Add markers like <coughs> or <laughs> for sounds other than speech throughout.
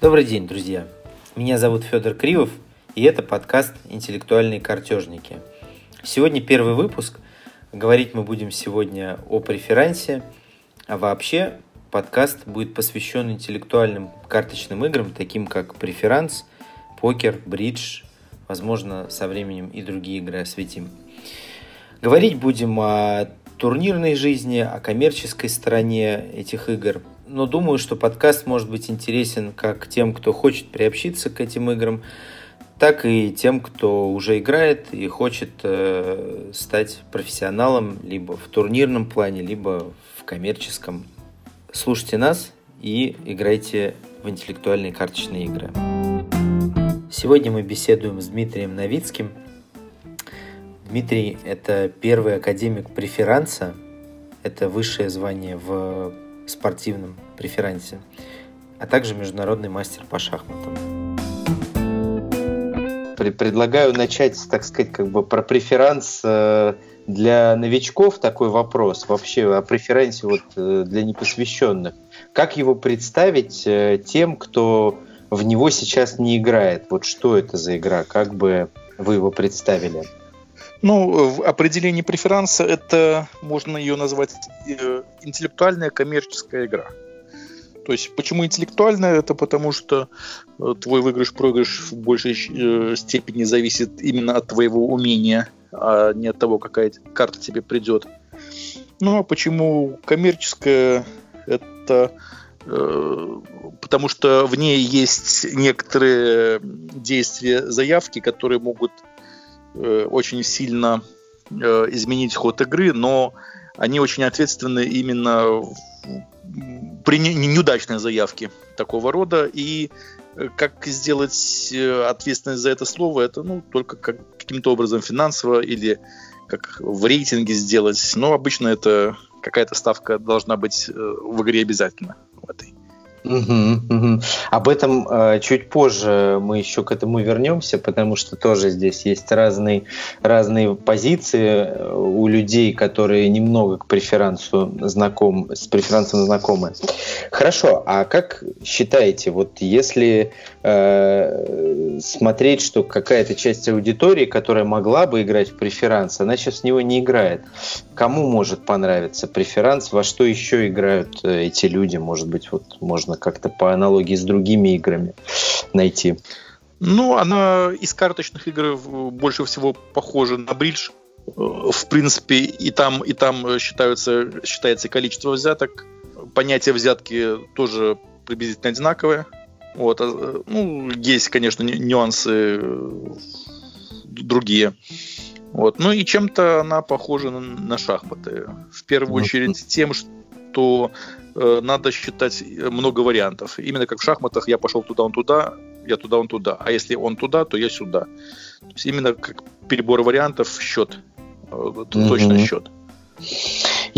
Добрый день, друзья! Меня зовут Федор Кривов, и это подкаст «Интеллектуальные картежники». Сегодня первый выпуск. Говорить мы будем сегодня о преферансе, а вообще подкаст будет посвящен интеллектуальным карточным играм, таким как преферанс, покер, бридж, возможно, со временем и другие игры осветим. Говорить будем о турнирной жизни, о коммерческой стороне этих игр, но думаю, что подкаст может быть интересен как тем, кто хочет приобщиться к этим играм, так и тем, кто уже играет и хочет э, стать профессионалом либо в турнирном плане, либо в коммерческом. Слушайте нас и играйте в интеллектуальные карточные игры. Сегодня мы беседуем с Дмитрием Новицким. Дмитрий – это первый академик преферанса, это высшее звание в спортивном преферансе, а также международный мастер по шахматам. Предлагаю начать, так сказать, как бы про преферанс э, для новичков такой вопрос вообще о преференсе вот э, для непосвященных. Как его представить э, тем, кто в него сейчас не играет? Вот что это за игра? Как бы вы его представили? Ну, в определении преферанса это можно ее назвать интеллектуальная коммерческая игра. То есть почему интеллектуальная? Это потому что э, твой выигрыш-проигрыш в большей э, степени зависит именно от твоего умения, а не от того, какая карта тебе придет. Ну а почему коммерческая? Это э, потому что в ней есть некоторые действия заявки, которые могут э, очень сильно э, изменить ход игры, но они очень ответственны именно при неудачной заявке такого рода. И э, как сделать ответственность за это слово, это ну, только как, каким-то образом финансово или как в рейтинге сделать. Но обычно это какая-то ставка должна быть в игре обязательно в этой. Угу, угу. Об этом э, чуть позже мы еще к этому вернемся, потому что тоже здесь есть разные, разные позиции э, у людей, которые немного к преферансу знаком, с преферансом знакомы. Хорошо, а как считаете, вот если э, смотреть, что какая-то часть аудитории, которая могла бы играть в преферанс, она сейчас в него не играет, кому может понравиться преферанс, во что еще играют э, эти люди, может быть, вот можно как-то по аналогии с другими играми найти? Ну, она из карточных игр больше всего похожа на бридж. Э, в принципе, и там, и там считаются, считается количество взяток. Понятие взятки тоже приблизительно одинаковое. Вот. А, ну, есть, конечно, нюансы другие. Вот. Ну и чем-то она похожа на, на шахматы. В первую ну, очередь тем, что э, надо считать много вариантов. Именно как в шахматах я пошел туда, он туда, я туда, он туда. А если он туда, то я сюда. То есть именно как перебор вариантов счет. Э, точно mm-hmm. счет.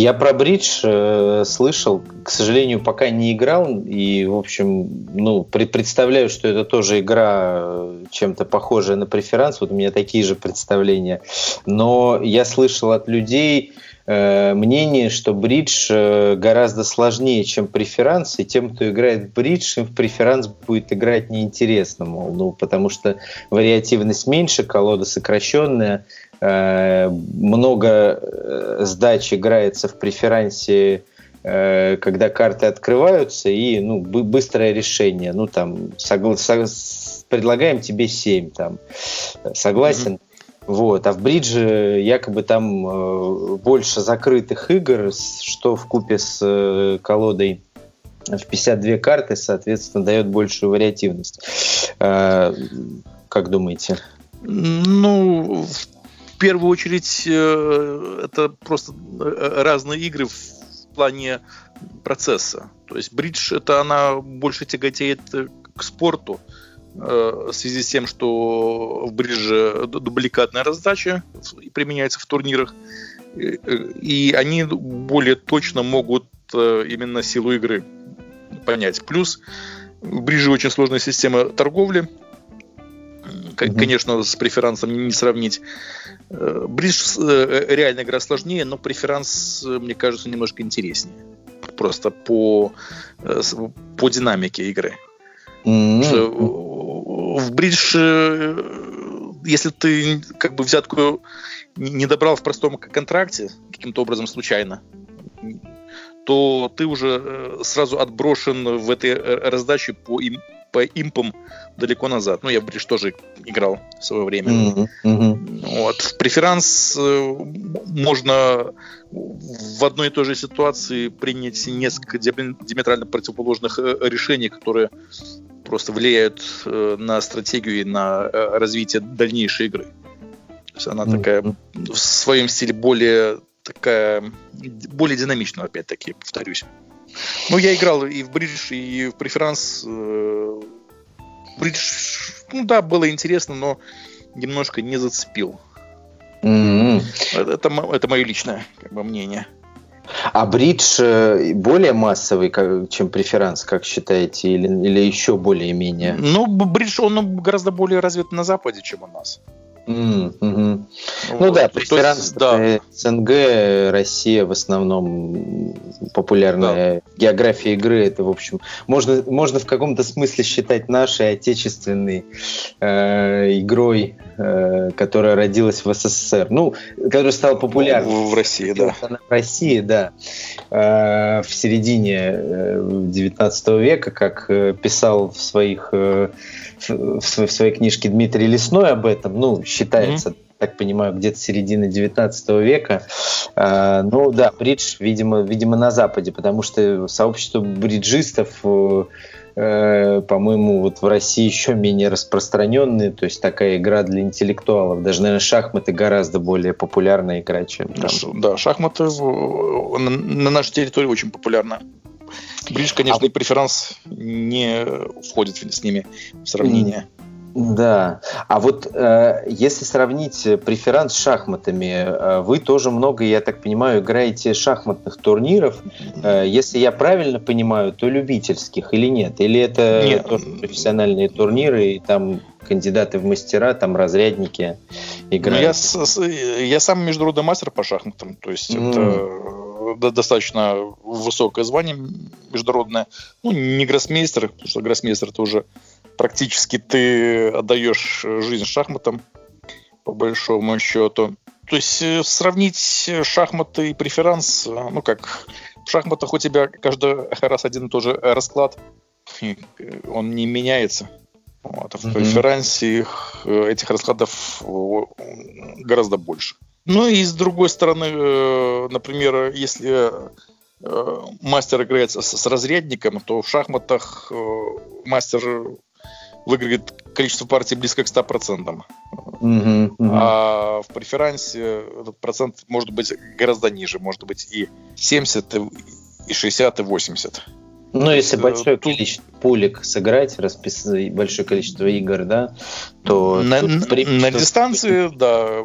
Я про бридж э, слышал, к сожалению, пока не играл, и, в общем, ну, представляю, что это тоже игра э, чем-то похожая на преферанс, вот у меня такие же представления. Но я слышал от людей э, мнение, что бридж э, гораздо сложнее, чем преферанс, и тем, кто играет в бридж, им в преферанс будет играть неинтересно, мол, ну, потому что вариативность меньше, колода сокращенная, много э, сдач играется в преферансе, э, когда карты открываются, и ну, быстрое решение. Ну, там, согла- со- предлагаем тебе 7, там, согласен? Mm-hmm. Вот. А в бридже якобы там э, больше закрытых игр, что в купе с э, колодой в 52 карты, соответственно, дает большую вариативность. Э, как думаете? Ну, первую очередь э, это просто э, разные игры в плане процесса. То есть бридж это она больше тяготеет к спорту э, в связи с тем, что в бридже дубликатная раздача применяется в турнирах, и они более точно могут именно силу игры понять. Плюс в бридже очень сложная система торговли, конечно, с преферансом не сравнить. Бридж э, реально игра сложнее, но преферанс, э, мне кажется, немножко интереснее. просто по, э, по динамике игры. Mm-hmm. В бридж, если ты как бы взятку не добрал в простом контракте, каким-то образом случайно, то ты уже сразу отброшен в этой раздаче по, им, по импам далеко назад. Ну, я в бридж тоже играл в свое время. Mm-hmm. Mm-hmm. Вот. В преферанс можно в одной и той же ситуации принять несколько диаметрально противоположных решений, которые просто влияют э, на стратегию и на э, развитие дальнейшей игры. То есть она mm-hmm. такая в своем стиле более такая более динамичная, опять-таки, повторюсь. Ну, я играл и в бридж, и в преферанс. Э, бридж, ну да, было интересно, но немножко не зацепил. Mm-hmm. Это, это, мое личное как бы, мнение. А бридж э, более массовый, чем преферанс, как считаете, или, или еще более-менее? Ну, бридж, он гораздо более развит на Западе, чем у нас. Mm, hmm вот. Ну да, преферанс да. СНГ, Россия в основном популярная да. география игры. Это, в общем, можно, можно в каком-то смысле считать нашей отечественной э, игрой, э, которая родилась в СССР. Ну, которая стала популярной. В, в России, да. В России, да. Э, в середине 19 э, века, как писал в своих в своей книжке Дмитрий Лесной об этом, ну, считается, mm-hmm. так понимаю, где-то середины 19 века. А, ну да, бридж, видимо, видимо, на Западе, потому что сообщество бриджистов э, по-моему, вот в России еще менее распространенные, то есть такая игра для интеллектуалов. Даже, наверное, шахматы гораздо более популярная игра, чем там. Да, шахматы в, на, на нашей территории очень популярна. Бридж, конечно, а... и преферанс не входит с ними в сравнение. Да. А вот э, если сравнить преферанс с шахматами, э, вы тоже много, я так понимаю, играете шахматных турниров. Э, если я правильно понимаю, то любительских или нет? Или это нет. тоже профессиональные турниры, и там кандидаты в мастера, там разрядники играют? Ну, я, я сам международный мастер по шахматам, то есть mm. это достаточно высокое звание международное. Ну, не гроссмейстер, потому что гроссмейстер это уже практически ты отдаешь жизнь шахматам, по большому счету. То есть э, сравнить шахматы и преферанс, э, ну как, в шахматах у тебя каждый раз один и тот же расклад, он не меняется. Вот, а в mm-hmm. преферансе их, э, этих раскладов гораздо больше. Ну и с другой стороны, э, например, если э, мастер играет с разрядником, то в шахматах э, выиграет количество партий близко к 100%. Mm-hmm, mm-hmm. А в преферансе этот процент может быть гораздо ниже, может быть и 70, и 60, и 80. Ну, если есть, большое тут... количество пулек сыграть, расписать большое количество игр, да, то... На, на, на дистанции, да,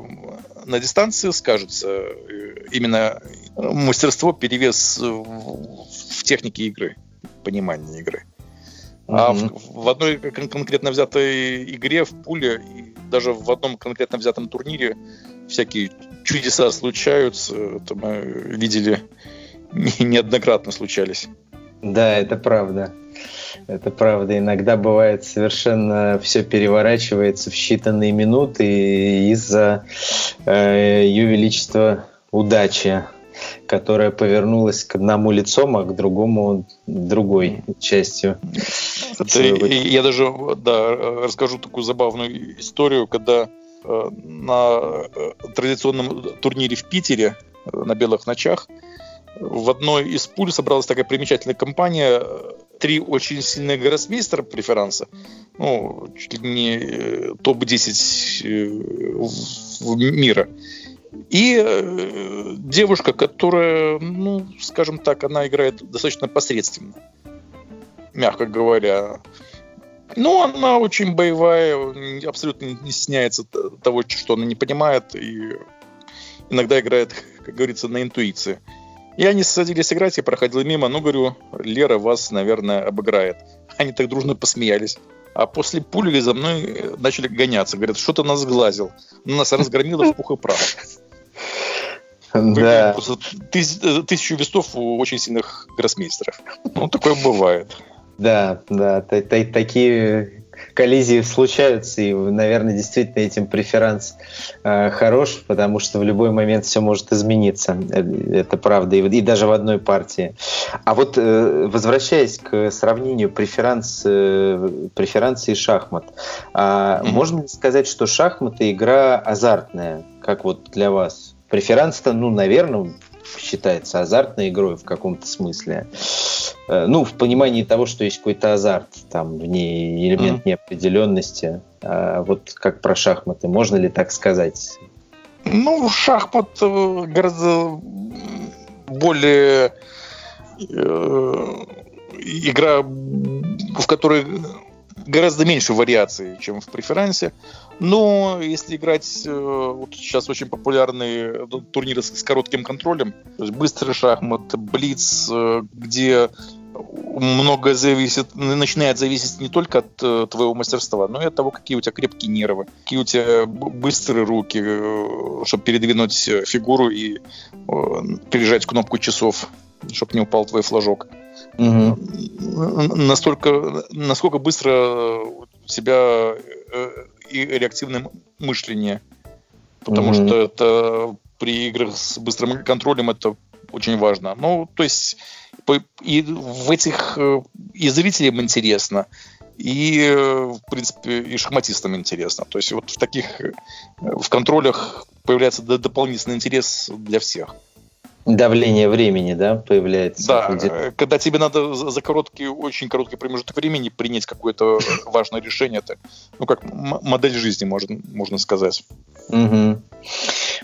на дистанции скажется э, именно мастерство, перевес в технике игры, понимание игры. А mm-hmm. в, в одной конкретно взятой игре, в пуле, и даже в одном конкретно взятом турнире всякие чудеса случаются. Это мы видели неоднократно случались. Да, это правда. Это правда. Иногда бывает совершенно все переворачивается в считанные минуты из-за э, ее величества удачи, которая повернулась к одному лицом, а к другому другой частью. Это, я даже да, расскажу такую забавную историю, когда э, на э, традиционном турнире в Питере э, на белых ночах в одной из пуль собралась такая примечательная компания, три очень сильных гроссмейстера преферанса, ну, чуть ли не э, топ-10 э, мира. И девушка, которая, ну, скажем так, она играет достаточно посредственно, мягко говоря. Ну, она очень боевая, абсолютно не стесняется того, что она не понимает, и иногда играет, как говорится, на интуиции. И они садились играть, я проходил мимо, ну, говорю, Лера вас, наверное, обыграет. Они так дружно посмеялись. А после пули за мной э, начали гоняться. Говорят, что ты нас сглазил. Ну, нас разгромило в пух и прах. Да. Тысячу вестов у очень сильных гроссмейстеров. Ну, такое бывает. Да, да, такие коллизии случаются, и, наверное, действительно этим преферанс э, хорош, потому что в любой момент все может измениться. Э, это правда, и, и даже в одной партии. А вот э, возвращаясь к сравнению преферанс, э, преферанс и шахмат, э, mm-hmm. можно ли сказать, что шахматы игра азартная, как вот для вас? Преферанс-то, ну, наверное, считается азартной игрой в каком-то смысле. Э, ну, в понимании того, что есть какой-то азарт, там в ней элемент mm-hmm. неопределенности. А вот как про шахматы, можно ли так сказать? Ну, шахмат э, гораздо более э, игра, в которой гораздо меньше вариаций, чем в преферансе. Но если играть, э, вот сейчас очень популярные турниры с коротким контролем, то есть быстрый шахмат, блиц, э, где многое зависит, начинает зависеть не только от э, твоего мастерства, но и от того, какие у тебя крепкие нервы, какие у тебя быстрые руки, чтобы передвинуть фигуру и пережать кнопку часов, чтобы не упал твой флажок. Угу. Настолько, насколько быстро у тебя и реактивное мышление. Потому mm-hmm. что это при играх с быстрым контролем это очень важно. Ну, то есть и в этих э, и зрителям интересно, и, э, в принципе, и шахматистам интересно. То есть вот в таких, э, в контролях появляется дополнительный интерес для всех давление времени, да, появляется. Да, э, когда тебе надо за короткий, очень короткий промежуток времени принять какое-то <coughs> важное решение, это, ну, как модель жизни, можно, можно сказать. Угу.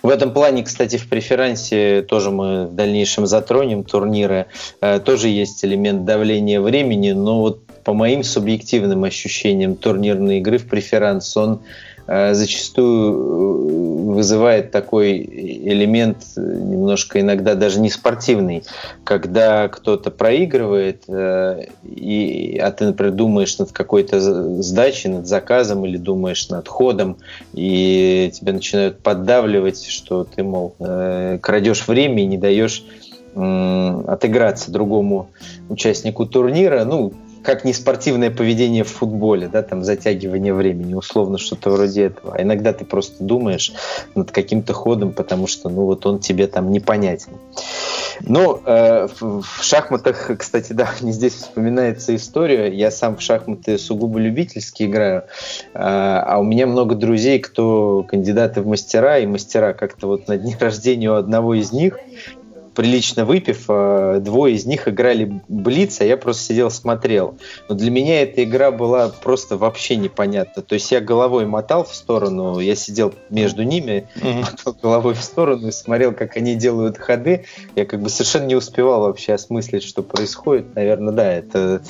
В этом плане, кстати, в преферансе тоже мы в дальнейшем затронем турниры. Э, тоже есть элемент давления времени, но вот по моим субъективным ощущениям турнирной игры в преферанс он зачастую э, вызывает такой элемент э, немножко иногда даже не спортивный, когда кто-то проигрывает, и, а ты, например, думаешь над какой-то сдачей, над заказом или думаешь над ходом, и тебя начинают поддавливать, что ты, мол, крадешь время и не даешь отыграться другому участнику турнира. Ну, как не спортивное поведение в футболе, да, там затягивание времени, условно что-то вроде этого. А иногда ты просто думаешь над каким-то ходом, потому что, ну, вот он тебе там непонятен. Но э, в, в шахматах, кстати, <laughs> да, мне здесь вспоминается история. Я сам в шахматы сугубо любительски играю, э, а у меня много друзей, кто кандидаты в мастера, и мастера как-то вот на дне <laughs> рождения у одного из них прилично выпив, э, двое из них играли Блиц, а я просто сидел смотрел. Но для меня эта игра была просто вообще непонятна. То есть я головой мотал в сторону, я сидел между ними, mm-hmm. мотал головой в сторону и смотрел, как они делают ходы. Я как бы совершенно не успевал вообще осмыслить, что происходит. Наверное, да, это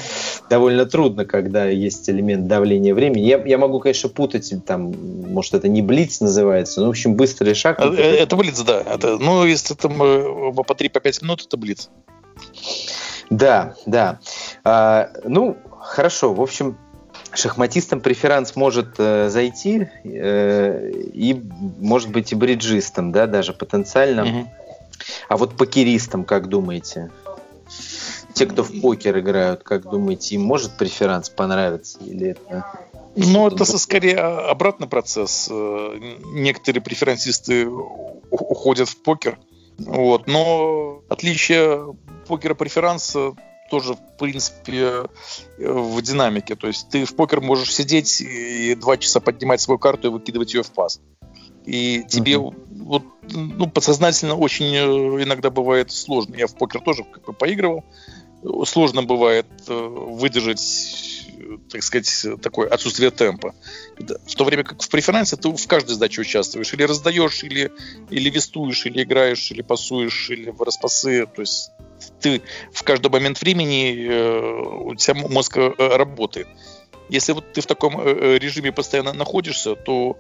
довольно трудно, когда есть элемент давления времени. Я, я могу, конечно, путать, там, может, это не Блиц называется, но, в общем, быстрый шаг. Это, это Блиц, да. Это, ну, если там по 3-5 по минут это блиц. Да, да. А, ну, хорошо. В общем, шахматистам преферанс может э, зайти, э, и, может быть, и бриджистам, да, даже потенциально. Угу. А вот покеристам, как думаете? Те, кто в покер играют, как думаете, им может преферанс понравиться? Или это... Ну, это скорее обратный процесс. Э, некоторые преферансисты уходят в покер, вот. Но отличие покера преферанса тоже, в принципе, в динамике. То есть ты в покер можешь сидеть и два часа поднимать свою карту и выкидывать ее в пас. И тебе uh-huh. вот, ну, подсознательно очень э, иногда бывает сложно. Я в покер тоже как бы поигрывал. Сложно бывает э, выдержать так сказать, такое отсутствие темпа. В то время как в преферансе ты в каждой сдаче участвуешь. Или раздаешь, или, или вестуешь, или играешь, или пасуешь, или в распасы. То есть ты в каждый момент времени э, у тебя мозг э, работает. Если вот ты в таком режиме постоянно находишься, то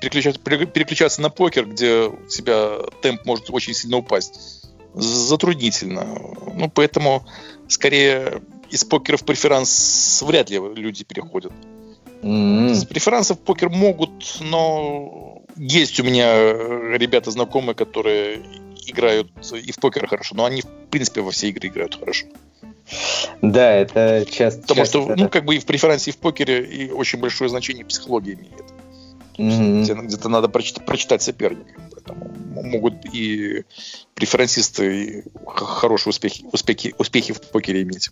переключаться, переключаться на покер, где у тебя темп может очень сильно упасть, затруднительно. Ну, поэтому скорее из покера в преферанс вряд ли люди переходят. Mm-hmm. С преферанса в покер могут, но есть у меня ребята знакомые, которые играют и в покер хорошо, но они, в принципе, во все игры играют хорошо. Да, это часто. Потому часто, что, ну, как бы и в преферансе, и в покере и очень большое значение психология имеет. Mm-hmm. Где-то надо прочитать, прочитать соперника. Поэтому могут и преферансисты хорошие успехи, успехи, успехи в покере иметь.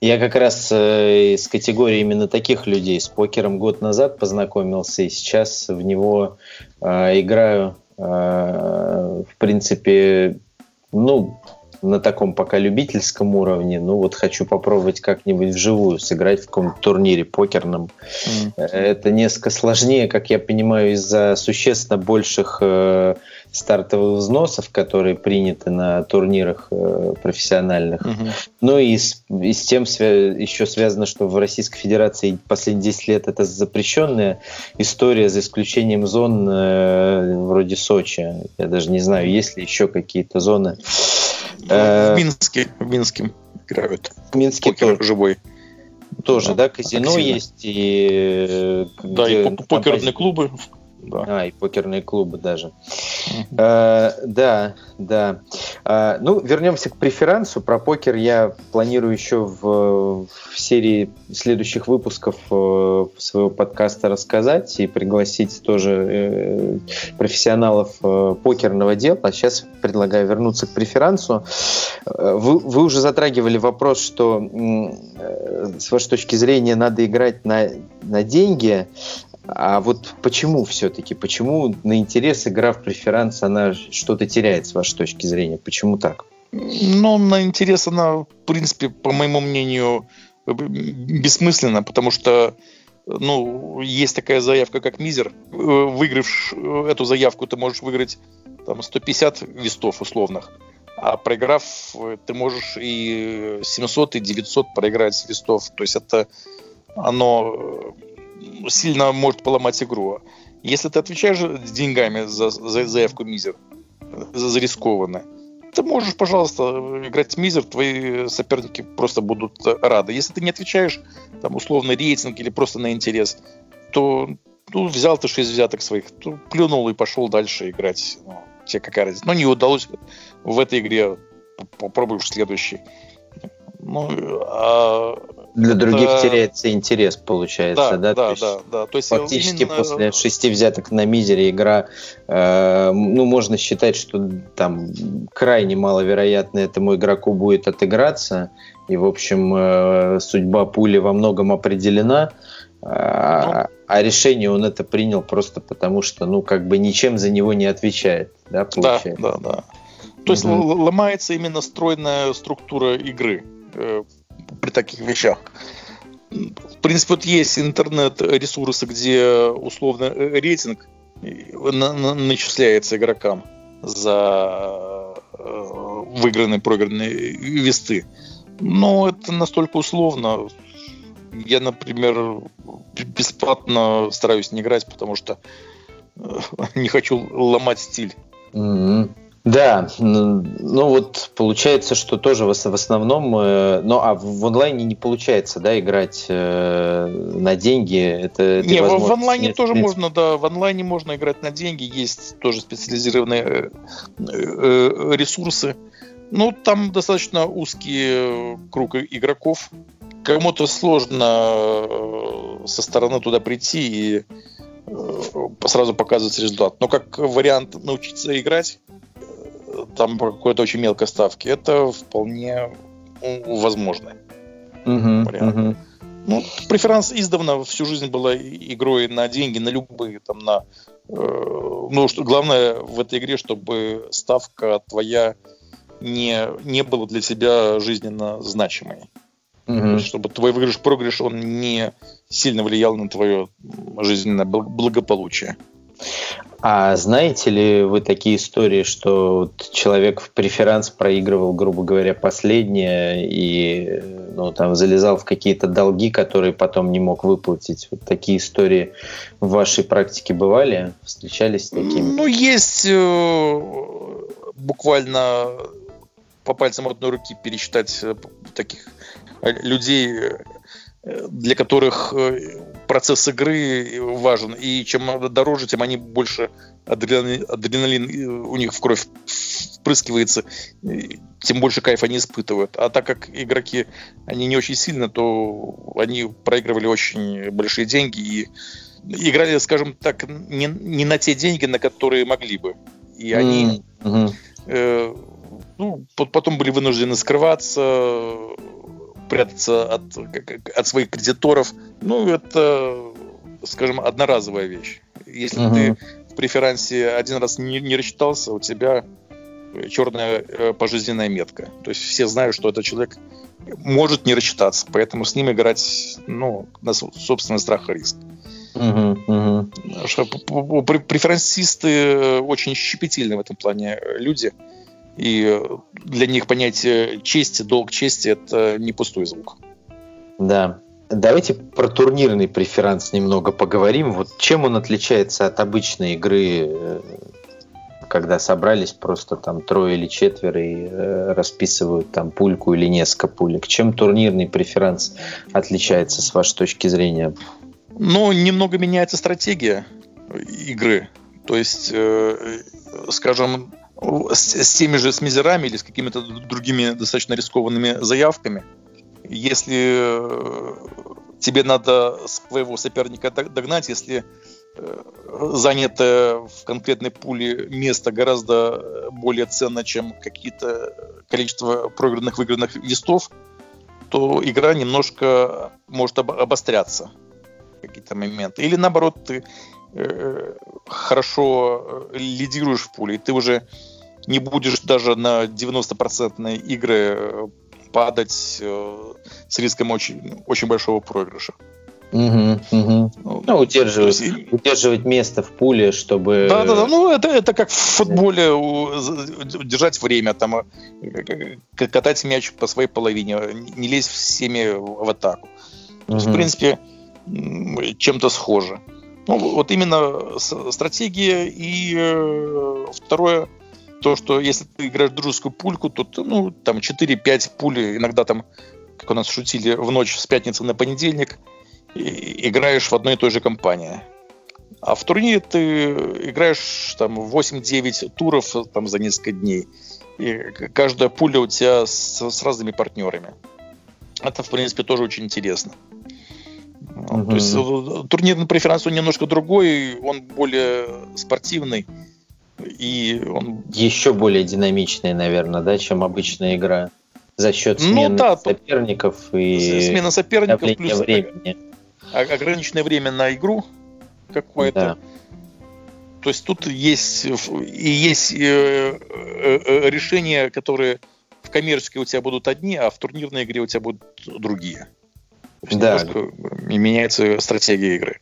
Я как раз э, из категории именно таких людей с покером год назад познакомился, и сейчас в него э, играю, э, в принципе, ну, на таком пока любительском уровне. Ну, вот хочу попробовать как-нибудь вживую сыграть в каком-то турнире покерном. Mm. Это несколько сложнее, как я понимаю, из-за существенно больших э, стартовых взносов, которые приняты на турнирах э, профессиональных. Угу. Ну и с, и с тем свя- еще связано, что в Российской Федерации последние 10 лет это запрещенная история, за исключением зон э, вроде Сочи. Я даже не знаю, есть ли еще какие-то зоны. Э, в Минске, в Минске играют. В Минске Покер тоже. живой. Тоже, да, казино Активно. есть и... Да, и покерные клубы да. А, и покерные клубы даже. А, да, да. А, ну, вернемся к преферансу. Про покер я планирую еще в, в серии следующих выпусков э, своего подкаста рассказать и пригласить тоже э, профессионалов э, покерного дела. А сейчас предлагаю вернуться к преферансу. Вы, вы уже затрагивали вопрос, что с вашей точки зрения надо играть на, на деньги, а вот почему все-таки? Почему на интерес игра в преферанс, она что-то теряет с вашей точки зрения? Почему так? Ну, на интерес она, в принципе, по моему мнению, бессмысленна, потому что ну, есть такая заявка, как мизер. Выиграв эту заявку, ты можешь выиграть там, 150 вестов условных. А проиграв, ты можешь и 700, и 900 проиграть листов. То есть это оно сильно может поломать игру. Если ты отвечаешь деньгами за, за заявку мизер, за, за рискованно, ты можешь, пожалуйста, играть мизер, твои соперники просто будут рады. Если ты не отвечаешь, там, условно, рейтинг или просто на интерес, то ну, взял ты шесть взяток своих, то плюнул и пошел дальше играть. Ну, тебе какая разница. Но не удалось в этой игре, попробуешь в следующей. Ну, а для других это... теряется интерес, получается, да? Да, да, есть, да, да. То есть фактически именно... после шести взяток на мизере игра, э, ну, можно считать, что там крайне маловероятно этому игроку будет отыграться, и, в общем, э, судьба пули во многом определена, э, ну, а решение он это принял просто потому, что, ну, как бы ничем за него не отвечает, да, получается? Да, да, да. То есть угу. ломается именно стройная структура игры э, при таких вещах. В принципе, вот есть интернет-ресурсы, где условно э, рейтинг начисляется игрокам за э, выигранные, проигранные весты. Но это настолько условно. Я, например, бесплатно стараюсь не играть, потому что э, <laughs> не хочу ломать стиль. Mm-hmm. Да, ну вот получается, что тоже в основном, э, ну а в онлайне не получается, да, играть э, на деньги. Это не, в, в онлайне нет, тоже нет. можно, да, в онлайне можно играть на деньги, есть тоже специализированные э, ресурсы. Ну там достаточно узкий круг игроков. Кому-то сложно со стороны туда прийти и сразу показывать результат. Но как вариант научиться играть там по какой-то очень мелкой ставке, это вполне возможно. Угу, угу. Ну, преферанс издавна всю жизнь была игрой на деньги, на любые, там, на... Э, ну, что, главное в этой игре, чтобы ставка твоя не, не была для тебя жизненно значимой. Угу. Чтобы твой выигрыш-проигрыш, он не сильно влиял на твое жизненное благополучие. А знаете ли вы такие истории, что вот человек в преферанс проигрывал, грубо говоря, последнее и ну, там залезал в какие-то долги, которые потом не мог выплатить? Вот такие истории в вашей практике бывали? Встречались с такими? Ну, есть э, буквально по пальцам одной руки пересчитать э, таких людей, для которых э, процесс игры важен. И чем дороже, тем они больше адреналин, адреналин у них в кровь впрыскивается, тем больше кайфа они испытывают. А так как игроки, они не очень сильно, то они проигрывали очень большие деньги и играли, скажем так, не, не на те деньги, на которые могли бы. И они mm-hmm. э, ну, потом были вынуждены скрываться, прятаться от, от своих кредиторов. Ну, это, скажем, одноразовая вещь. Если uh-huh. ты в преферансе один раз не, не рассчитался, у тебя черная э, пожизненная метка. То есть все знают, что этот человек может не рассчитаться, поэтому с ним играть ну, на собственный страх и риск. Uh-huh, uh-huh. Преферансисты э, очень щепетильны в этом плане люди. И для них понятие чести, долг чести – это не пустой звук. Да. Давайте про турнирный преферанс немного поговорим. Вот чем он отличается от обычной игры, э, когда собрались просто там трое или четверо и э, расписывают там пульку или несколько пулек? Чем турнирный преферанс отличается с вашей точки зрения? Ну, немного меняется стратегия игры. То есть, э, скажем, с, с теми же с мизерами или с какими-то другими достаточно рискованными заявками. Если э, тебе надо своего соперника догнать, если э, занятое в конкретной пуле место гораздо более ценно, чем какие-то количество проигранных выигранных листов, то игра немножко может обостряться какие-то моменты. Или наоборот, ты Э, хорошо э, лидируешь в пуле, и ты уже не будешь даже на 90% игры э, падать с риском очень, очень большого проигрыша. Угу, угу. Ну, удерживать, есть, удерживать место в пуле, чтобы... Да, да, да. Ну, это, это как в футболе держать время, там, катать мяч по своей половине, не лезть всеми в атаку. Угу. То есть, в принципе, чем-то схоже. Ну, вот именно стратегия. И э, второе, то, что если ты играешь дружескую пульку, то ну, там 4-5 пули, иногда там, как у нас шутили, в ночь с пятницы на понедельник, играешь в одной и той же компании. А в турнире ты играешь там 8-9 туров там, за несколько дней. И каждая пуля у тебя с, с разными партнерами. Это, в принципе, тоже очень интересно. Угу. То есть э, турнирный преферанс он немножко другой, он более спортивный. И он... Еще более динамичный, наверное, да, чем обычная игра. За счет ну смены ну, да, соперников и смена соперников плюс времени. ограниченное время на игру какое-то. Да. То есть тут есть и есть э, э, решения, которые в коммерческой у тебя будут одни, а в турнирной игре у тебя будут другие да. и меняется стратегия игры.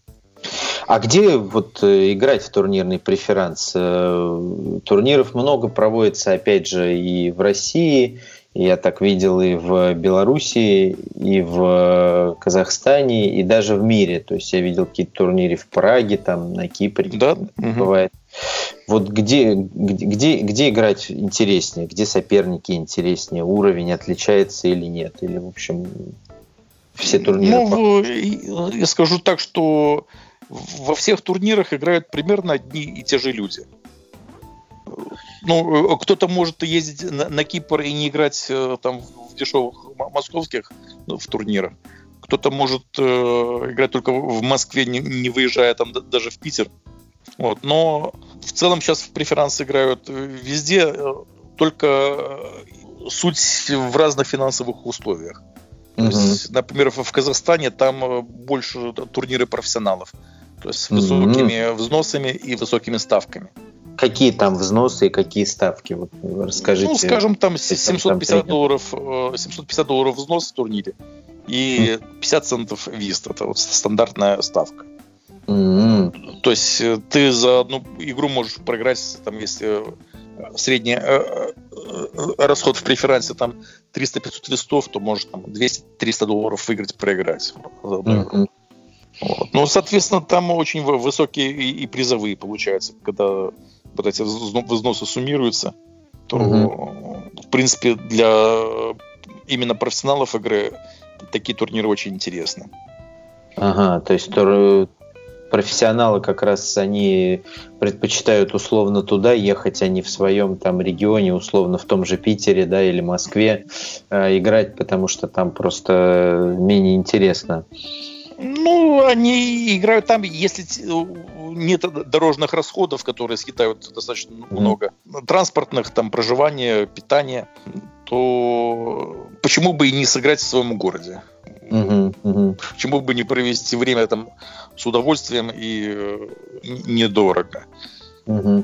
А где вот э, играть в турнирный преферанс? Э, турниров много проводится, опять же, и в России, я так видел и в Белоруссии, и в Казахстане, и даже в мире. То есть я видел какие-то турниры в Праге, там на Кипре да? бывает. Угу. Вот где, где, где играть интереснее, где соперники интереснее, уровень отличается или нет? Или, в общем, все турниры? Ну, я скажу так, что во всех турнирах играют примерно одни и те же люди. Ну, кто-то может ездить на, на Кипр и не играть э, там в дешевых московских ну, в турнирах. Кто-то может э, играть только в Москве, не, не выезжая там даже в Питер. Вот. Но в целом сейчас в преферанс играют везде, э, только э, суть в разных финансовых условиях. То есть, например, в Казахстане там э, больше турниры профессионалов. То есть с высокими угу. взносами и высокими ставками. Какие там взносы и какие ставки? Вот расскажите. Ну, скажем, там 750 там долларов, 750 э, долларов взнос в турнире и 50 центов виз. Это вот стандартная ставка. Mm-hmm. То есть э, ты за одну игру можешь проиграть, там, если средний расход в преферансе там 300-500 листов, то может там 200-300 долларов выиграть, проиграть. Mm-hmm. Вот. Ну, соответственно, там очень высокие и, и призовые получаются, когда вот эти взносы суммируются, то, mm-hmm. в принципе, для именно профессионалов игры такие турниры очень интересны. Ага, то есть тур... профессионалы как раз они предпочитают условно туда ехать, а не в своем там регионе, условно в том же Питере, да, или Москве э, играть, потому что там просто менее интересно. Ну, они играют там, если нет дорожных расходов, которые съедают достаточно mm-hmm. много, транспортных, там, проживания, питания, то почему бы и не сыграть в своем городе? Uh-huh, uh-huh. Почему бы не провести время там с удовольствием и э, недорого? Uh-huh.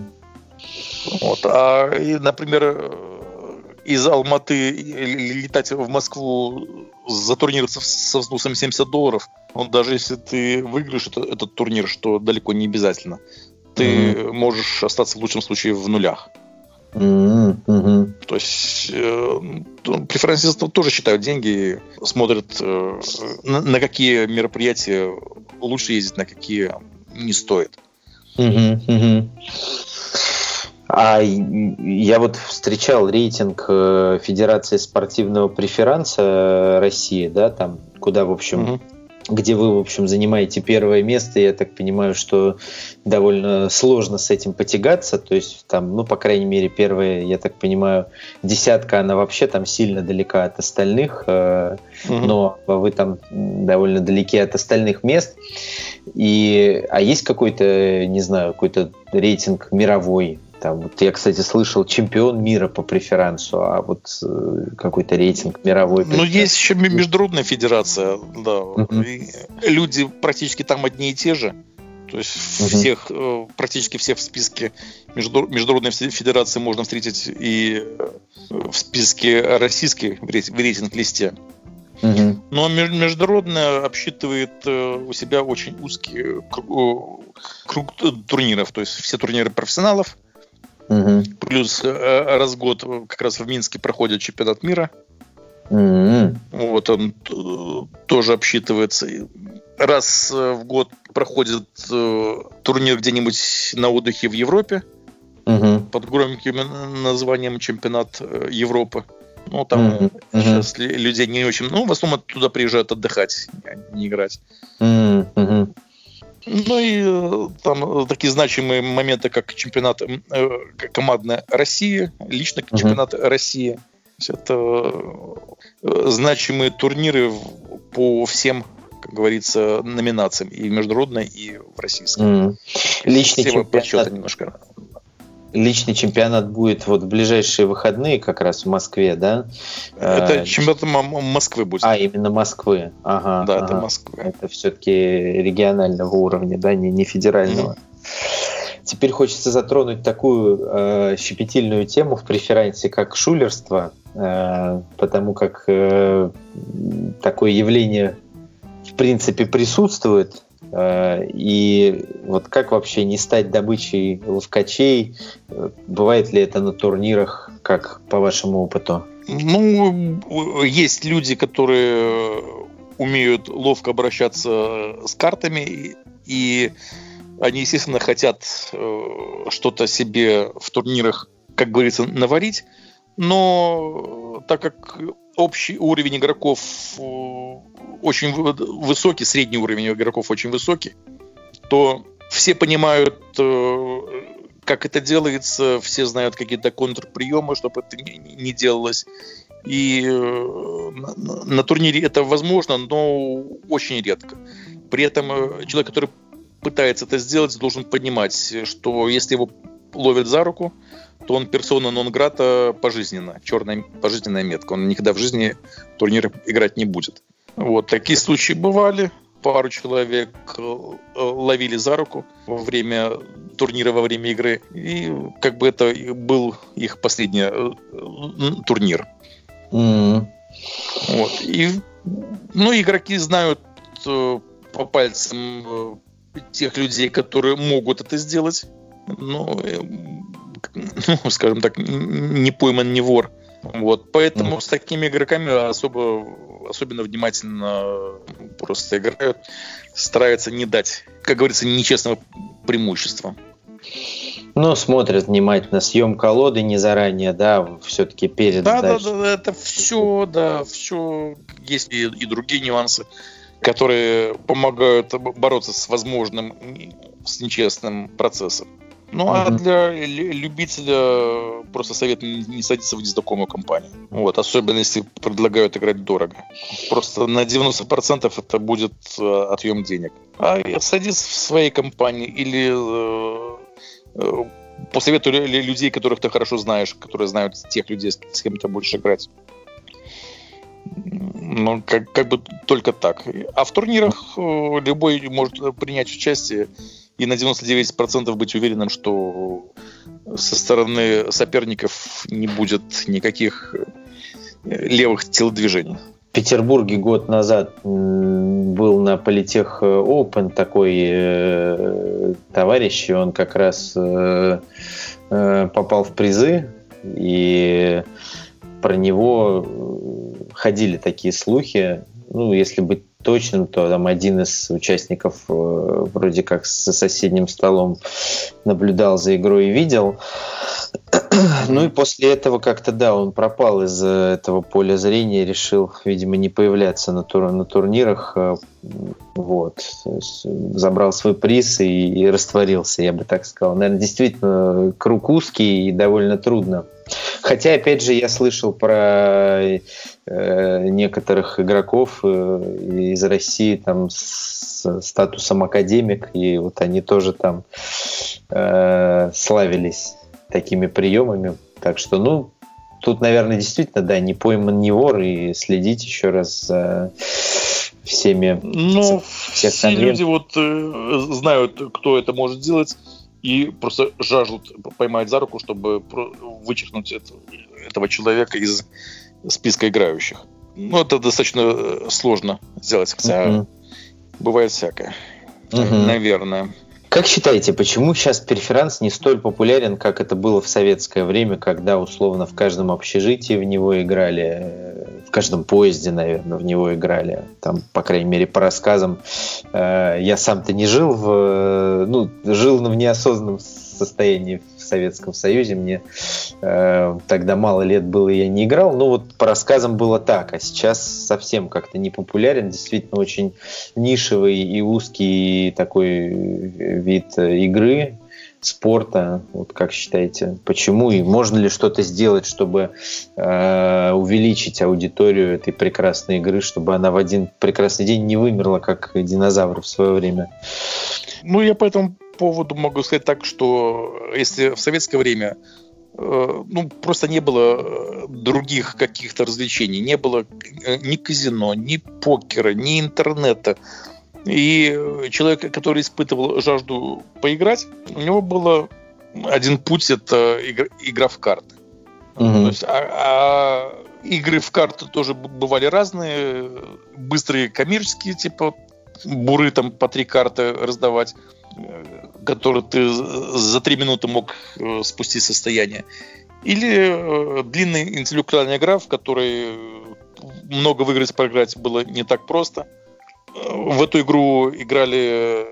Вот. А, и, например, э, из Алматы летать в Москву за турнир со, со взносом 70 долларов, он даже если ты выиграешь этот, этот турнир, что далеко не обязательно, ты mm-hmm. можешь остаться в лучшем случае в нулях. Mm-hmm. То есть э, преферансисты тоже считают деньги, смотрят э, на, на какие мероприятия лучше ездить, на какие не стоит. Mm-hmm. А я вот встречал рейтинг э, Федерации спортивного преферанса э, России, да, там, куда, в общем, угу где вы, в общем, занимаете первое место. Я так понимаю, что довольно сложно с этим потягаться. То есть там, ну, по крайней мере, первая, я так понимаю, десятка, она вообще там сильно далека от остальных. Э, но вы там довольно далеки от остальных мест. И, а есть какой-то, не знаю, какой-то рейтинг мировой там, вот я, кстати, слышал чемпион мира по преферансу, а вот э, какой-то рейтинг мировой. Ну, есть еще международная федерация, да. Mm-hmm. люди практически там одни и те же. То есть mm-hmm. всех, э, практически всех в списке международной федерации можно встретить и э, в списке российской в рейтинг-листе. Угу. Но международная обсчитывает у себя очень узкий круг турниров. То есть все турниры профессионалов, Угу. Плюс э, раз в год как раз в Минске проходит чемпионат мира. Угу. Вот он э, тоже обсчитывается. Раз э, в год проходит турнир где-нибудь на отдыхе в Европе угу. под громким названием чемпионат Европы. Ну, там uh сейчас людей не очень... Ну, в основном туда приезжают отдыхать, а не играть. uh ну и э, там э, такие значимые моменты, как чемпионат э, командная России, лично uh-huh. чемпионат России. Это значимые турниры по всем, как говорится, номинациям, и международной, и в российской. Mm. Личный чемпионат немножко личный чемпионат будет вот в ближайшие выходные как раз в Москве, да? Это э, чемпионат Москвы будет. А, именно Москвы. Ага. Да, ага. это Москва. Это все-таки регионального уровня, да, не, не федерального. Mm-hmm. Теперь хочется затронуть такую э, щепетильную тему в преферансе, как шулерство, э, потому как э, такое явление в принципе присутствует и вот как вообще не стать добычей ловкачей? Бывает ли это на турнирах, как по вашему опыту? Ну, есть люди, которые умеют ловко обращаться с картами, и они, естественно, хотят э, что-то себе в турнирах, как говорится, наварить. Но так как общий уровень игроков э, очень высокий, средний уровень игроков очень высокий, то все понимают, э, как это делается, все знают какие-то контрприемы, чтобы это не делалось. И э, на турнире это возможно, но очень редко. При этом человек, который пытается это сделать, должен понимать, что если его ловят за руку, то он персона нон-грата пожизненно, черная пожизненная метка. Он никогда в жизни турниры играть не будет. Вот такие случаи бывали. Пару человек э, ловили за руку во время турнира, во время игры. И как бы это был их последний э, турнир. Mm-hmm. Вот. И, ну, игроки знают э, по пальцам тех людей, которые могут это сделать. Ну, ну, <laughs> скажем так, не пойман, не вор. Вот, поэтому mm. с такими игроками особо, особенно внимательно просто играют, стараются не дать, как говорится, нечестного преимущества. Ну, смотрят внимательно, съем колоды не заранее, да, все-таки перед да, да, да, это все, да, все, есть и, и другие нюансы. которые помогают бороться с возможным, с нечестным процессом. Ну, mm-hmm. а для любителя просто совет не садиться в незнакомую компанию. Вот, особенно если предлагают играть дорого. Просто на 90% это будет э, отъем денег. А садись в своей компании или э, э, посоветуй людей, которых ты хорошо знаешь, которые знают тех людей, с кем ты будешь играть. Ну, как, как бы только так. А в турнирах э, любой может принять участие и на 99% быть уверенным, что со стороны соперников не будет никаких э, левых телодвижений. В Петербурге год назад был на Политех Open такой э, товарищ, и он как раз э, э, попал в призы, и про него ходили такие слухи. Ну, если быть точным, то там один из участников э, вроде как со соседним столом наблюдал за игрой и видел. <clears throat> Ну и после этого как-то, да, он пропал из этого поля зрения, решил, видимо, не появляться на, тур на турнирах. Э, вот. Забрал свой приз и, и растворился, я бы так сказал. Наверное, действительно, круг узкий и довольно трудно Хотя, опять же, я слышал про э, некоторых игроков э, из России там с статусом академик, и вот они тоже там э, славились такими приемами. Так что, ну, тут, наверное, действительно, да, не пойман не вор, и следить еще раз за всеми... Ну, все люди вот э, знают, кто это может сделать и просто жаждут поймать за руку, чтобы вычеркнуть это, этого человека из списка играющих. Ну, это достаточно э, сложно сделать, хотя uh-huh. бывает всякое. Uh-huh. Наверное. Как считаете, почему сейчас перферанс не столь популярен, как это было в советское время, когда условно в каждом общежитии в него играли, э, в каждом поезде, наверное, в него играли, там, по крайней мере, по рассказам. Э, я сам-то не жил в, ну, жил в неосознанном состоянии Советском Союзе. Мне э, тогда мало лет было, я не играл. Но вот по рассказам было так. А сейчас совсем как-то не популярен. Действительно очень нишевый и узкий такой вид игры спорта, вот как считаете, почему и можно ли что-то сделать, чтобы э, увеличить аудиторию этой прекрасной игры, чтобы она в один прекрасный день не вымерла, как динозавр в свое время? Ну, я по этому поводу могу сказать так, что если в советское время э, ну, просто не было э, других каких-то развлечений, не было э, ни казино, ни покера, ни интернета. И человек, который испытывал жажду поиграть, у него было один путь – это игра, игра в карты. Угу. То есть, а, а игры в карты тоже бывали разные, быстрые коммерческие, типа буры там по три карты раздавать который ты за три минуты мог э, спустить состояние. Или э, длинная интеллектуальная игра, в которой много выиграть, проиграть было не так просто. В эту игру играли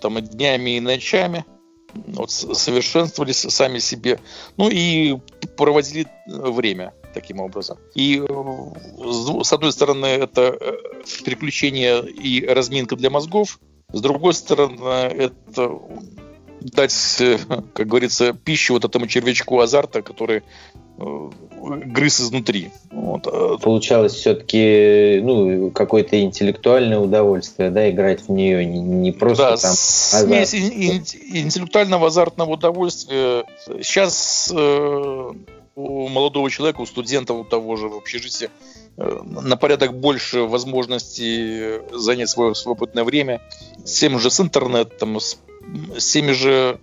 там днями и ночами, вот, совершенствовались сами себе, ну и проводили время таким образом. И с одной стороны это э, приключение и разминка для мозгов, с другой стороны, это дать, как говорится, пищу вот этому червячку азарта, который э, грыз изнутри. Вот. Получалось все-таки ну, какое-то интеллектуальное удовольствие, да, играть в нее, не, не просто да, там азарт. смесь интеллектуального азартного удовольствия. Сейчас э, у молодого человека, у студента у того же в общежитии Э, на порядок больше возможностей занять свое свободное время с тем же с интернетом, с, с теми же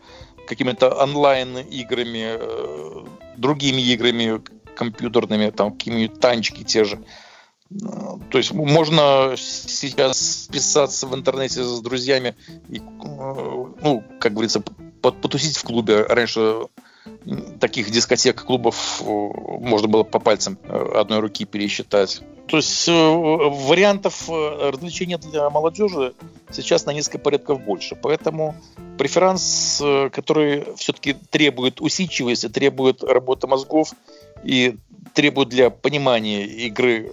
какими-то онлайн-играми, э, другими играми компьютерными, там какие-нибудь танчики те же. То есть можно сейчас писаться в интернете с друзьями и, э, ну, как говорится, потусить в клубе. Раньше таких дискотек, клубов э, можно было по пальцам э, одной руки пересчитать. То есть э, вариантов развлечения для молодежи сейчас на несколько порядков больше. Поэтому преферанс, который все-таки требует усидчивости, требует работы мозгов и требует для понимания игры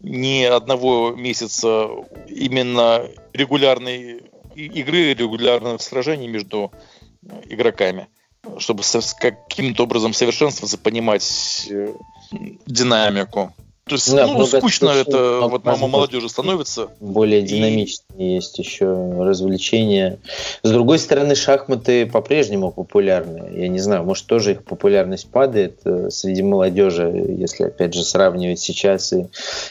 ни одного месяца именно регулярной игры, регулярных сражений между игроками, чтобы каким-то образом совершенствоваться, понимать э, динамику. То есть, да, ну, скучно это вот мама молодежи становится. Более динамичные и... есть еще развлечения. С другой стороны, шахматы по-прежнему популярны. Я не знаю, может, тоже их популярность падает э, среди молодежи, если, опять же, сравнивать сейчас и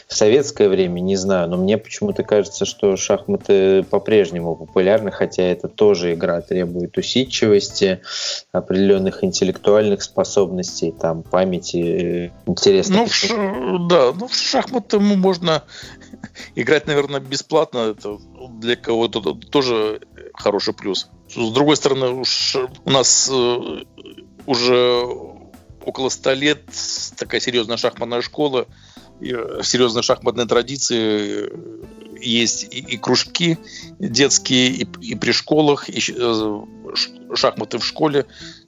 в советское время, не знаю. Но мне почему-то кажется, что шахматы по-прежнему популярны, хотя это тоже игра требует усидчивости, определенных интеллектуальных способностей, там, памяти. Э, интересно. Ну, да, ну, в шахматы можно <laughs> играть, наверное, бесплатно. Это для кого-то тоже хороший плюс. С другой стороны, уж у нас э, уже около ста лет такая серьезная шахматная школа, э, серьезные шахматные традиции, есть и, и кружки детские, и, и при школах, и э, шахматы в школе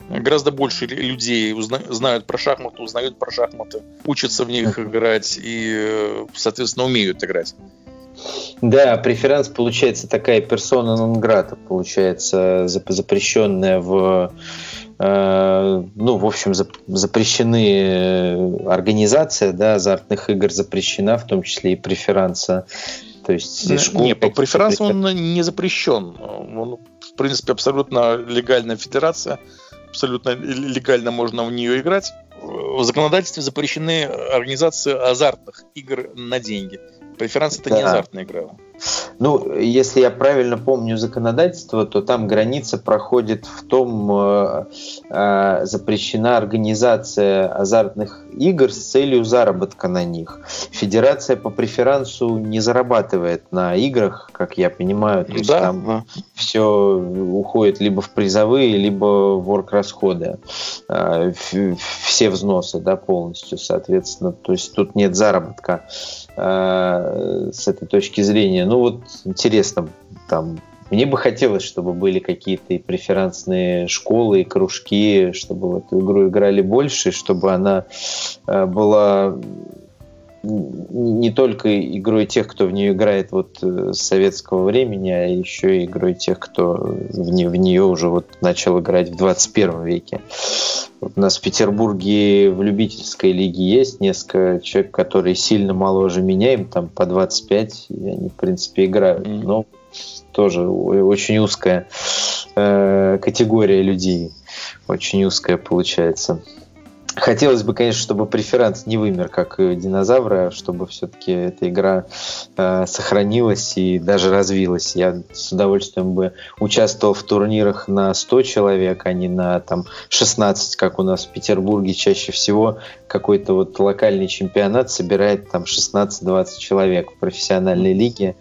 гораздо больше людей узна- знают про шахматы, узнают про шахматы, учатся в них играть и, соответственно, умеют играть. Да, преферанс получается такая персона нон-грата, получается запрещенная в э, ну, в общем, запрещены организация да, азартных игр запрещена, в том числе и преферанса. То есть школ... Не, по преферансу он не запрещен. Он, в принципе, абсолютно легальная федерация абсолютно легально можно в нее играть. В законодательстве запрещены организации азартных игр на деньги. Преферанс это да. не азартная игра. Ну, если я правильно помню законодательство, то там граница проходит в том, э, э, запрещена организация азартных игр с целью заработка на них. Федерация по преферансу не зарабатывает на играх, как я понимаю. То есть да, там да. все уходит либо в призовые, либо в орг-расходы. Э, все взносы, да, полностью, соответственно. То есть тут нет заработка э, с этой точки зрения. Ну вот интересно, там мне бы хотелось, чтобы были какие-то и преферансные школы, и кружки, чтобы в эту игру играли больше, чтобы она э, была не только игрой тех, кто в нее играет вот э, с советского времени, а еще и игрой тех, кто в нее, в нее уже вот начал играть в 21 веке. Вот у нас в Петербурге в любительской лиге есть несколько человек, которые сильно моложе меня, им там по 25, и они, в принципе, играют. Но тоже очень узкая э, категория людей. Очень узкая получается. Хотелось бы, конечно, чтобы преферанс не вымер, как динозавра, чтобы все-таки эта игра э, сохранилась и даже развилась. Я с удовольствием бы участвовал в турнирах на 100 человек, а не на там, 16, как у нас в Петербурге чаще всего какой-то вот локальный чемпионат собирает там 16-20 человек в профессиональной лиге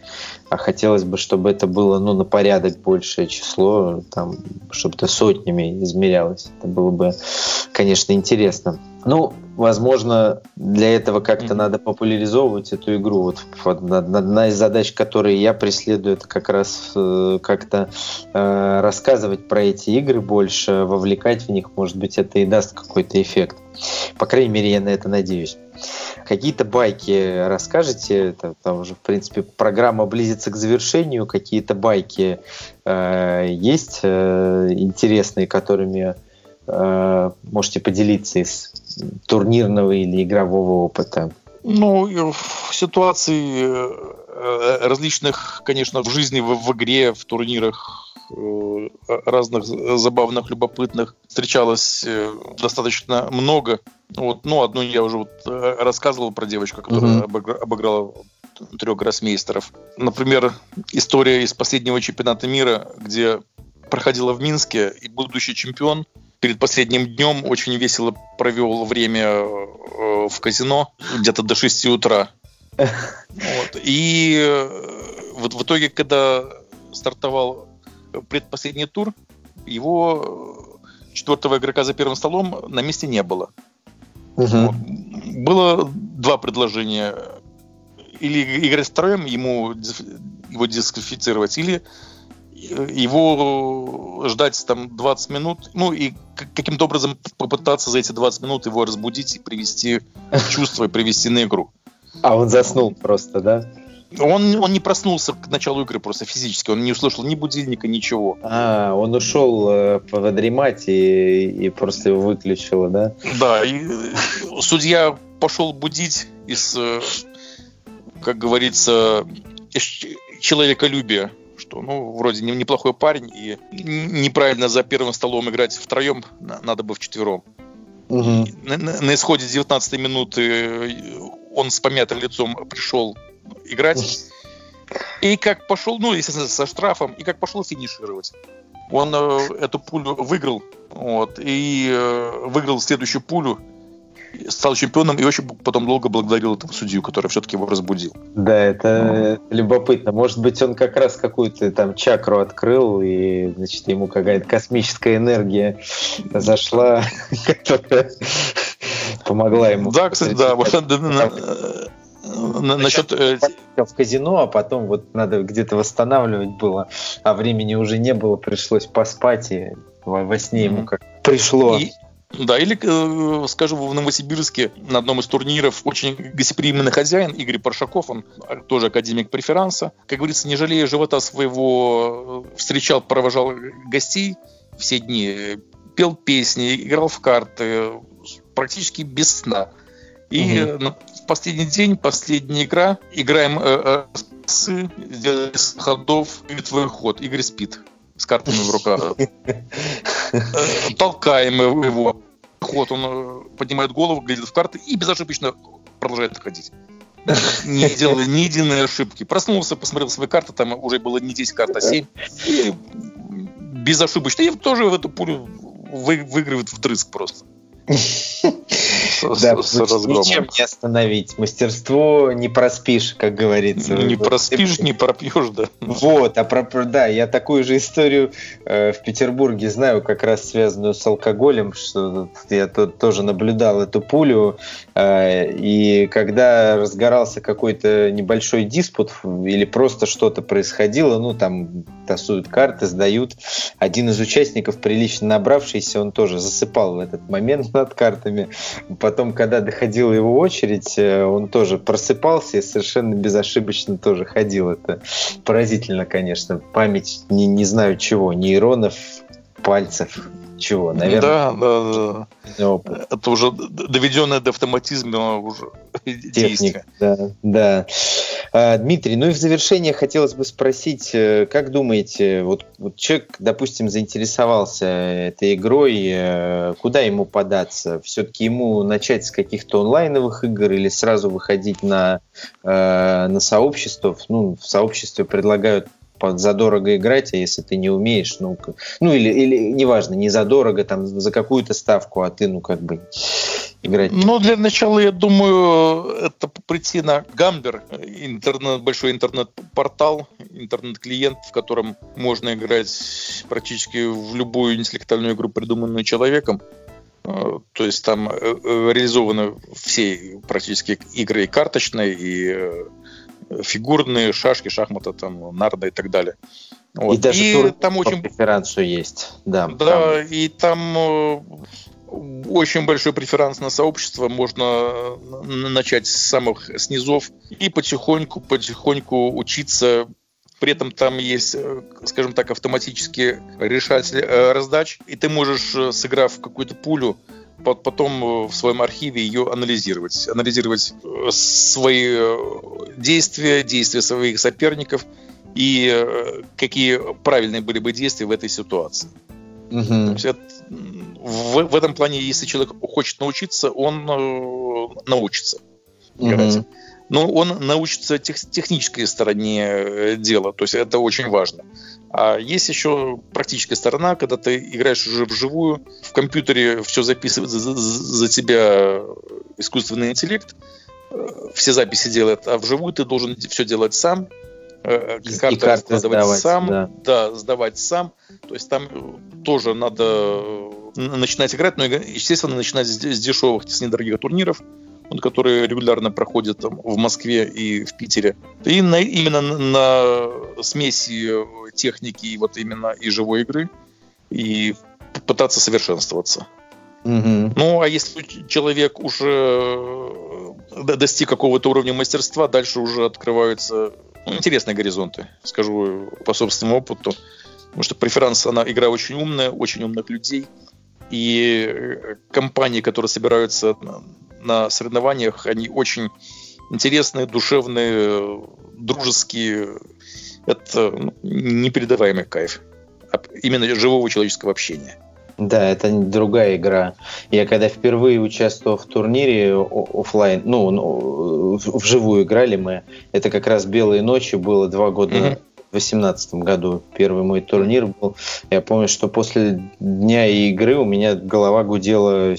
а хотелось бы, чтобы это было ну, на порядок большее число, там, чтобы это сотнями измерялось. Это было бы, конечно, интересно. Ну, возможно, для этого как-то mm-hmm. надо популяризовывать эту игру. Вот одна из задач, которые я преследую, это как раз э, как-то э, рассказывать про эти игры больше, вовлекать в них. Может быть, это и даст какой-то эффект. По крайней мере, я на это надеюсь. Какие-то байки расскажете? Это, там уже, в принципе, программа близится к завершению. Какие-то байки э, есть э, интересные, которыми э, можете поделиться из турнирного или игрового опыта? Ну, в ситуации э, различных, конечно, в жизни, в, в игре, в турнирах разных забавных, любопытных встречалось э, достаточно много. Вот, ну, одну я уже вот э, рассказывал про девочку, которая mm-hmm. обыграла трех гроссмейстеров. Например, история из последнего чемпионата мира, где проходила в Минске, и будущий чемпион перед последним днем очень весело провел время в казино где-то до 6 утра. <laughs> Вот. И вот в итоге, когда стартовал предпоследний тур, его э, четвертого игрока за первым столом на месте не было. Угу. Было два предложения. Или играть втроем, ему его дисквалифицировать, или э, его ждать там 20 минут, ну и каким-то образом попытаться за эти 20 минут его разбудить и привести в чувство и привести на игру. А он заснул просто, да? Он, он не проснулся к началу игры просто физически, он не услышал ни будильника, ничего. А, он ушел э, подремать и, и просто его выключило, да? Да, и э, судья пошел будить из, э, как говорится, из человеколюбия что, ну, вроде неплохой парень, и неправильно за первым столом играть втроем, надо бы вчетвером. На, на, исходе 19 минуты он с помятым лицом пришел играть. И как пошел, ну, естественно, со штрафом, и как пошел финишировать. Он э, эту пулю выиграл, вот, и э, выиграл следующую пулю, стал чемпионом и очень потом долго благодарил этого судью, который все-таки его разбудил. Да, это ну. любопытно. Может быть, он как раз какую-то там чакру открыл, и, значит, ему какая-то космическая энергия зашла, <laughs> которая помогла ему. Да, кстати, да. Насчет э, в казино, а потом вот надо где-то восстанавливать было, а времени уже не было, пришлось поспать, и во сне ему как пришло. И, да, или, э, скажем, в Новосибирске на одном из турниров очень гостеприимный хозяин Игорь Паршаков, он тоже академик преферанса, как говорится, не жалея живота своего, э, встречал, провожал гостей все дни, пел песни, играл в карты, практически без сна. И угу. в последний день, последняя игра, играем э, э, с ходов и твой ход. Игорь спит с картами в руках. Толкаем его. Ход, он э, поднимает голову, глядит в карты и безошибочно продолжает ходить. Не делая ни единой ошибки. Проснулся, посмотрел свои карты, там уже было не 10 карт, а 7. И безошибочно. И тоже в эту пулю вы, выигрывает вдрызг просто. Да, ничем не остановить. Мастерство не проспишь, как говорится. Не проспишь, не пропьешь, да. Вот, а про, да, я такую же историю э, в Петербурге знаю, как раз связанную с алкоголем, что я тут тоже наблюдал эту пулю, э, и когда разгорался какой-то небольшой диспут или просто что-то происходило, ну, там тасуют карты, сдают, один из участников, прилично набравшийся, он тоже засыпал в этот момент над картами, потом, когда доходила его очередь, э, он тоже просыпался и совершенно безошибочно тоже ходил. Это поразительно, конечно. Память не, не знаю чего, нейронов, пальцев чего, наверное. Да, да, да. Опыт. Это уже доведенное до автоматизма уже <laughs> действие. Да, да. А, Дмитрий, ну и в завершение хотелось бы спросить, э, как думаете, вот, вот человек, допустим, заинтересовался этой игрой, э, куда ему податься? Все-таки ему начать с каких-то онлайновых игр или сразу выходить на, э, на сообщество? Ну, в сообществе предлагают задорого играть, а если ты не умеешь, ну, ну или, или неважно, не задорого, там, за какую-то ставку, а ты, ну, как бы играть? Ну, для начала, я думаю, это прийти на Гамбер, интернет, большой интернет-портал, интернет-клиент, в котором можно играть практически в любую интеллектуальную игру, придуманную человеком. Э, то есть там э, э, реализованы все практически игры и карточные, и фигурные, шашки, шахматы, там, нарда и так далее. Вот. И даже и там очень преференцию есть, да. Да, там. и там э, очень большой преферанс на сообщество, можно э, начать с самых снизов и потихоньку, потихоньку учиться. При этом там есть, э, скажем так, автоматический решатель раздач, и ты можешь, сыграв какую-то пулю, потом э, в своем архиве ее анализировать. Анализировать э, свои э, действия, действия своих соперников и какие правильные были бы действия в этой ситуации. Угу. То есть это, в, в этом плане, если человек хочет научиться, он научится играть. Угу. Но он научится тех, технической стороне дела, то есть это очень важно. А есть еще практическая сторона, когда ты играешь уже вживую, в компьютере все записывает за, за, за тебя искусственный интеллект, э, все записи делает, а вживую ты должен все делать сам, э, карты, и карты сдавать сам, да. да, сдавать сам. То есть там тоже надо начинать играть, но, естественно, начинать с, с дешевых, с недорогих турниров, которые регулярно проходят там, в Москве и в Питере. И на, именно на смеси техники и вот именно и живой игры, и пытаться совершенствоваться. Угу. Ну, а если человек уже э, достиг какого-то уровня мастерства, дальше уже открываются ну, интересные горизонты, скажу по собственному опыту. Потому что преферанс, она игра очень умная, очень умных людей. И э, компании, которые собираются на, на соревнованиях, они очень интересные, душевные, дружеские. Это непередаваемый кайф. Именно живого человеческого общения. Да, это другая игра. Я когда впервые участвовал в турнире офлайн, ну, ну вживую играли мы, это как раз «Белые ночи» было два года mm-hmm. в 2018 году. Первый мой турнир был. Я помню, что после дня игры у меня голова гудела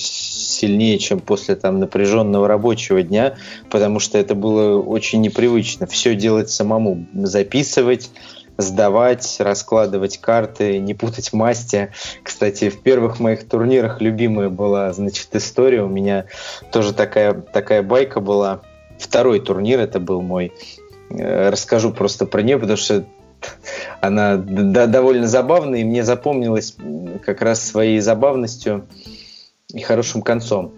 сильнее, чем после там напряженного рабочего дня, потому что это было очень непривычно. Все делать самому, записывать, сдавать, раскладывать карты, не путать масти. Кстати, в первых моих турнирах любимая была, значит, история. У меня тоже такая, такая байка была. Второй турнир это был мой. Э, расскажу просто про нее, потому что она довольно забавная, и мне запомнилась как раз своей забавностью и хорошим концом.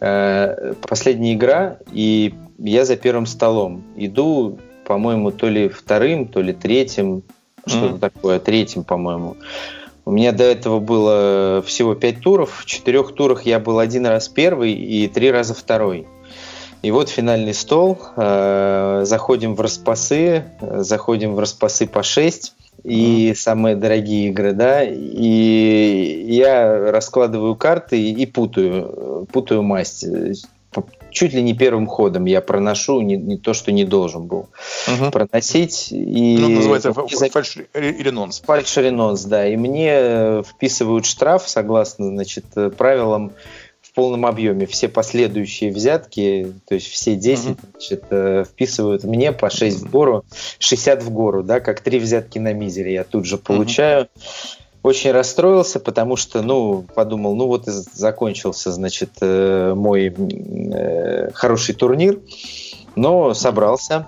Э, последняя игра, и я за первым столом. Иду по-моему, то ли вторым, то ли третьим, что-то mm. такое, третьим, по-моему. У меня до этого было всего пять туров. В четырех турах я был один раз первый и три раза второй. И вот финальный стол. Э, заходим в распасы, заходим в распасы по 6 и самые дорогие игры, да, и я раскладываю карты и путаю, путаю масть чуть ли не первым ходом я проношу не, не то, что не должен был угу. проносить. И ну, называется фальш-ренонс. Фальш-ренонс, да. И мне вписывают штраф, согласно значит, правилам, в полном объеме. Все последующие взятки, то есть все 10, угу. значит, э, вписывают мне по 6 в гору, 60 в гору, да, как три взятки на мизере я тут же получаю. Угу очень расстроился, потому что, ну, подумал, ну вот и закончился, значит, э, мой э, хороший турнир, но собрался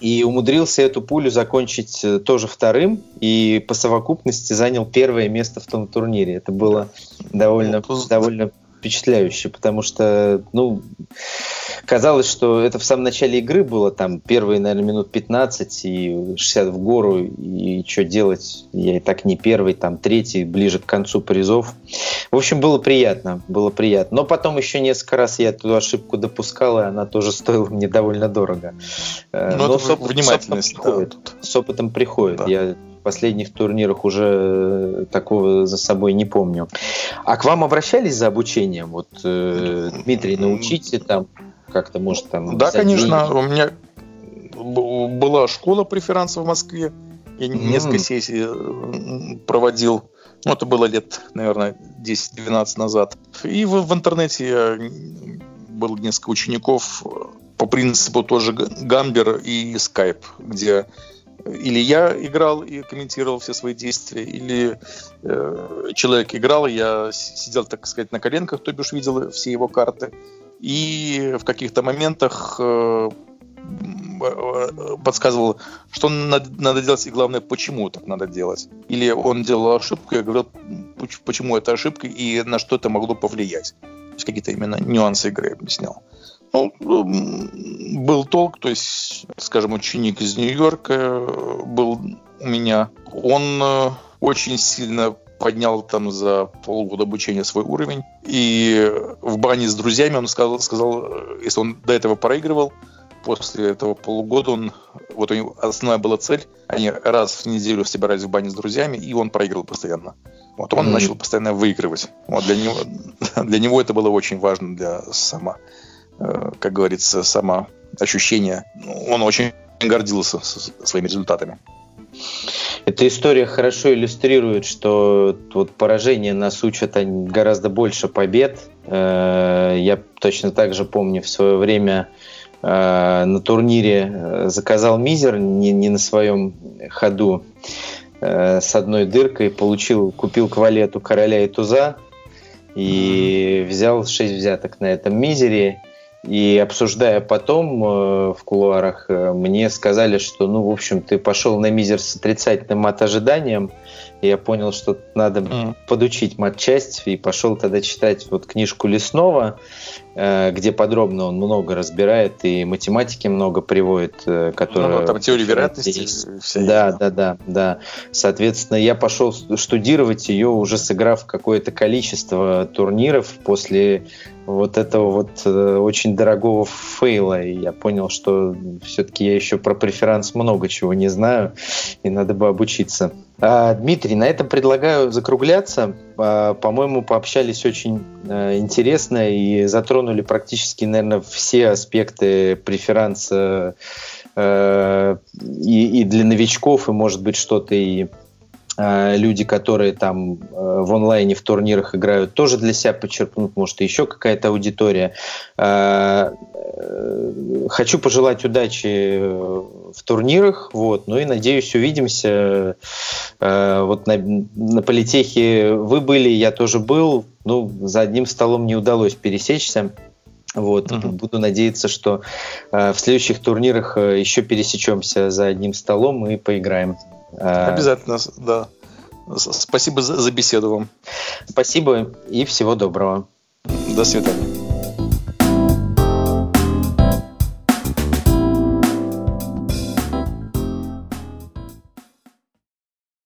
и умудрился эту пулю закончить тоже вторым и по совокупности занял первое место в том турнире. Это было довольно, довольно впечатляюще, потому что, ну, казалось, что это в самом начале игры было, там, первые, наверное, минут 15 и 60 в гору, и что делать, я и так не первый, там, третий, ближе к концу призов. В общем, было приятно, было приятно. Но потом еще несколько раз я эту ошибку допускал, и она тоже стоила мне довольно дорого. Э, Но, Но это с, внимательность. С опытом приходит. С опытом приходит. Да. Я последних турнирах уже э, такого за собой не помню. А к вам обращались за обучением? Вот, э, Дмитрий, научите там как-то, может, там... Да, конечно. Деньги? У меня была школа преферанса в Москве. Я mm. несколько сессий э, проводил. Ну, это было лет, наверное, 10-12 назад. И в, в интернете я был несколько учеников по принципу тоже Гамбер и Skype, где или я играл и комментировал все свои действия, или э, человек играл, я сидел, так сказать, на коленках, то бишь видел все его карты, и в каких-то моментах э, э подсказывал, что надо, надо делать, и главное, почему так надо делать. Или он делал ошибку, я говорил, почему это ошибка и на что это могло повлиять. То есть какие-то именно нюансы игры объяснял. Ну, был толк, то есть, скажем, ученик из Нью-Йорка э, был у меня. Он э, очень сильно поднял там за полгода обучения свой уровень. И в бане с друзьями он сказал, сказал, э, если он до этого проигрывал, после этого полугода он, вот у него основная была цель, они раз в неделю собирались в бане с друзьями, и он проигрывал постоянно. Вот он mm-hmm. начал постоянно выигрывать. Вот для него, <laughs> для него это было очень важно для сама как говорится, самоощущение. Он очень гордился своими результатами. Эта история хорошо иллюстрирует, что вот поражение нас учат гораздо больше побед. Э, я точно так же помню в свое время э, на турнире заказал мизер не, не на своем ходу с одной дыркой, получил, купил квалету короля и туза и взял 6 взяток на этом мизере И обсуждая потом э, в кулуарах, э, мне сказали, что, ну, в общем, ты пошел на мизер с отрицательным от ожиданием, и я понял, что надо mm. подучить матчасть, и пошел тогда читать вот книжку Леснова, э, где подробно он много разбирает и математики много приводит, э, которые... Ну, там теория вероятности. Да, да, да, да. Соответственно, я пошел штудировать ее, уже сыграв какое-то количество турниров после вот этого вот э, очень дорогого фейла. И я понял, что все-таки я еще про преферанс много чего не знаю, и надо бы обучиться. А, Дмитрий, на этом предлагаю закругляться. А, по-моему, пообщались очень а, интересно и затронули практически, наверное, все аспекты преферанса и, и для новичков, и, может быть, что-то и люди, которые там э, в онлайне в турнирах играют, тоже для себя подчеркнут, может, еще какая-то аудитория. Э, хочу пожелать удачи в турнирах, вот, ну и надеюсь, увидимся. Вот на, на политехе вы были, я тоже был, ну, за одним столом не удалось пересечься. Вот, угу. буду надеяться, что в следующих турнирах еще пересечемся за одним столом и поиграем. Э, Обязательно, да. Спасибо за, за беседу вам. Спасибо и всего доброго. До свидания.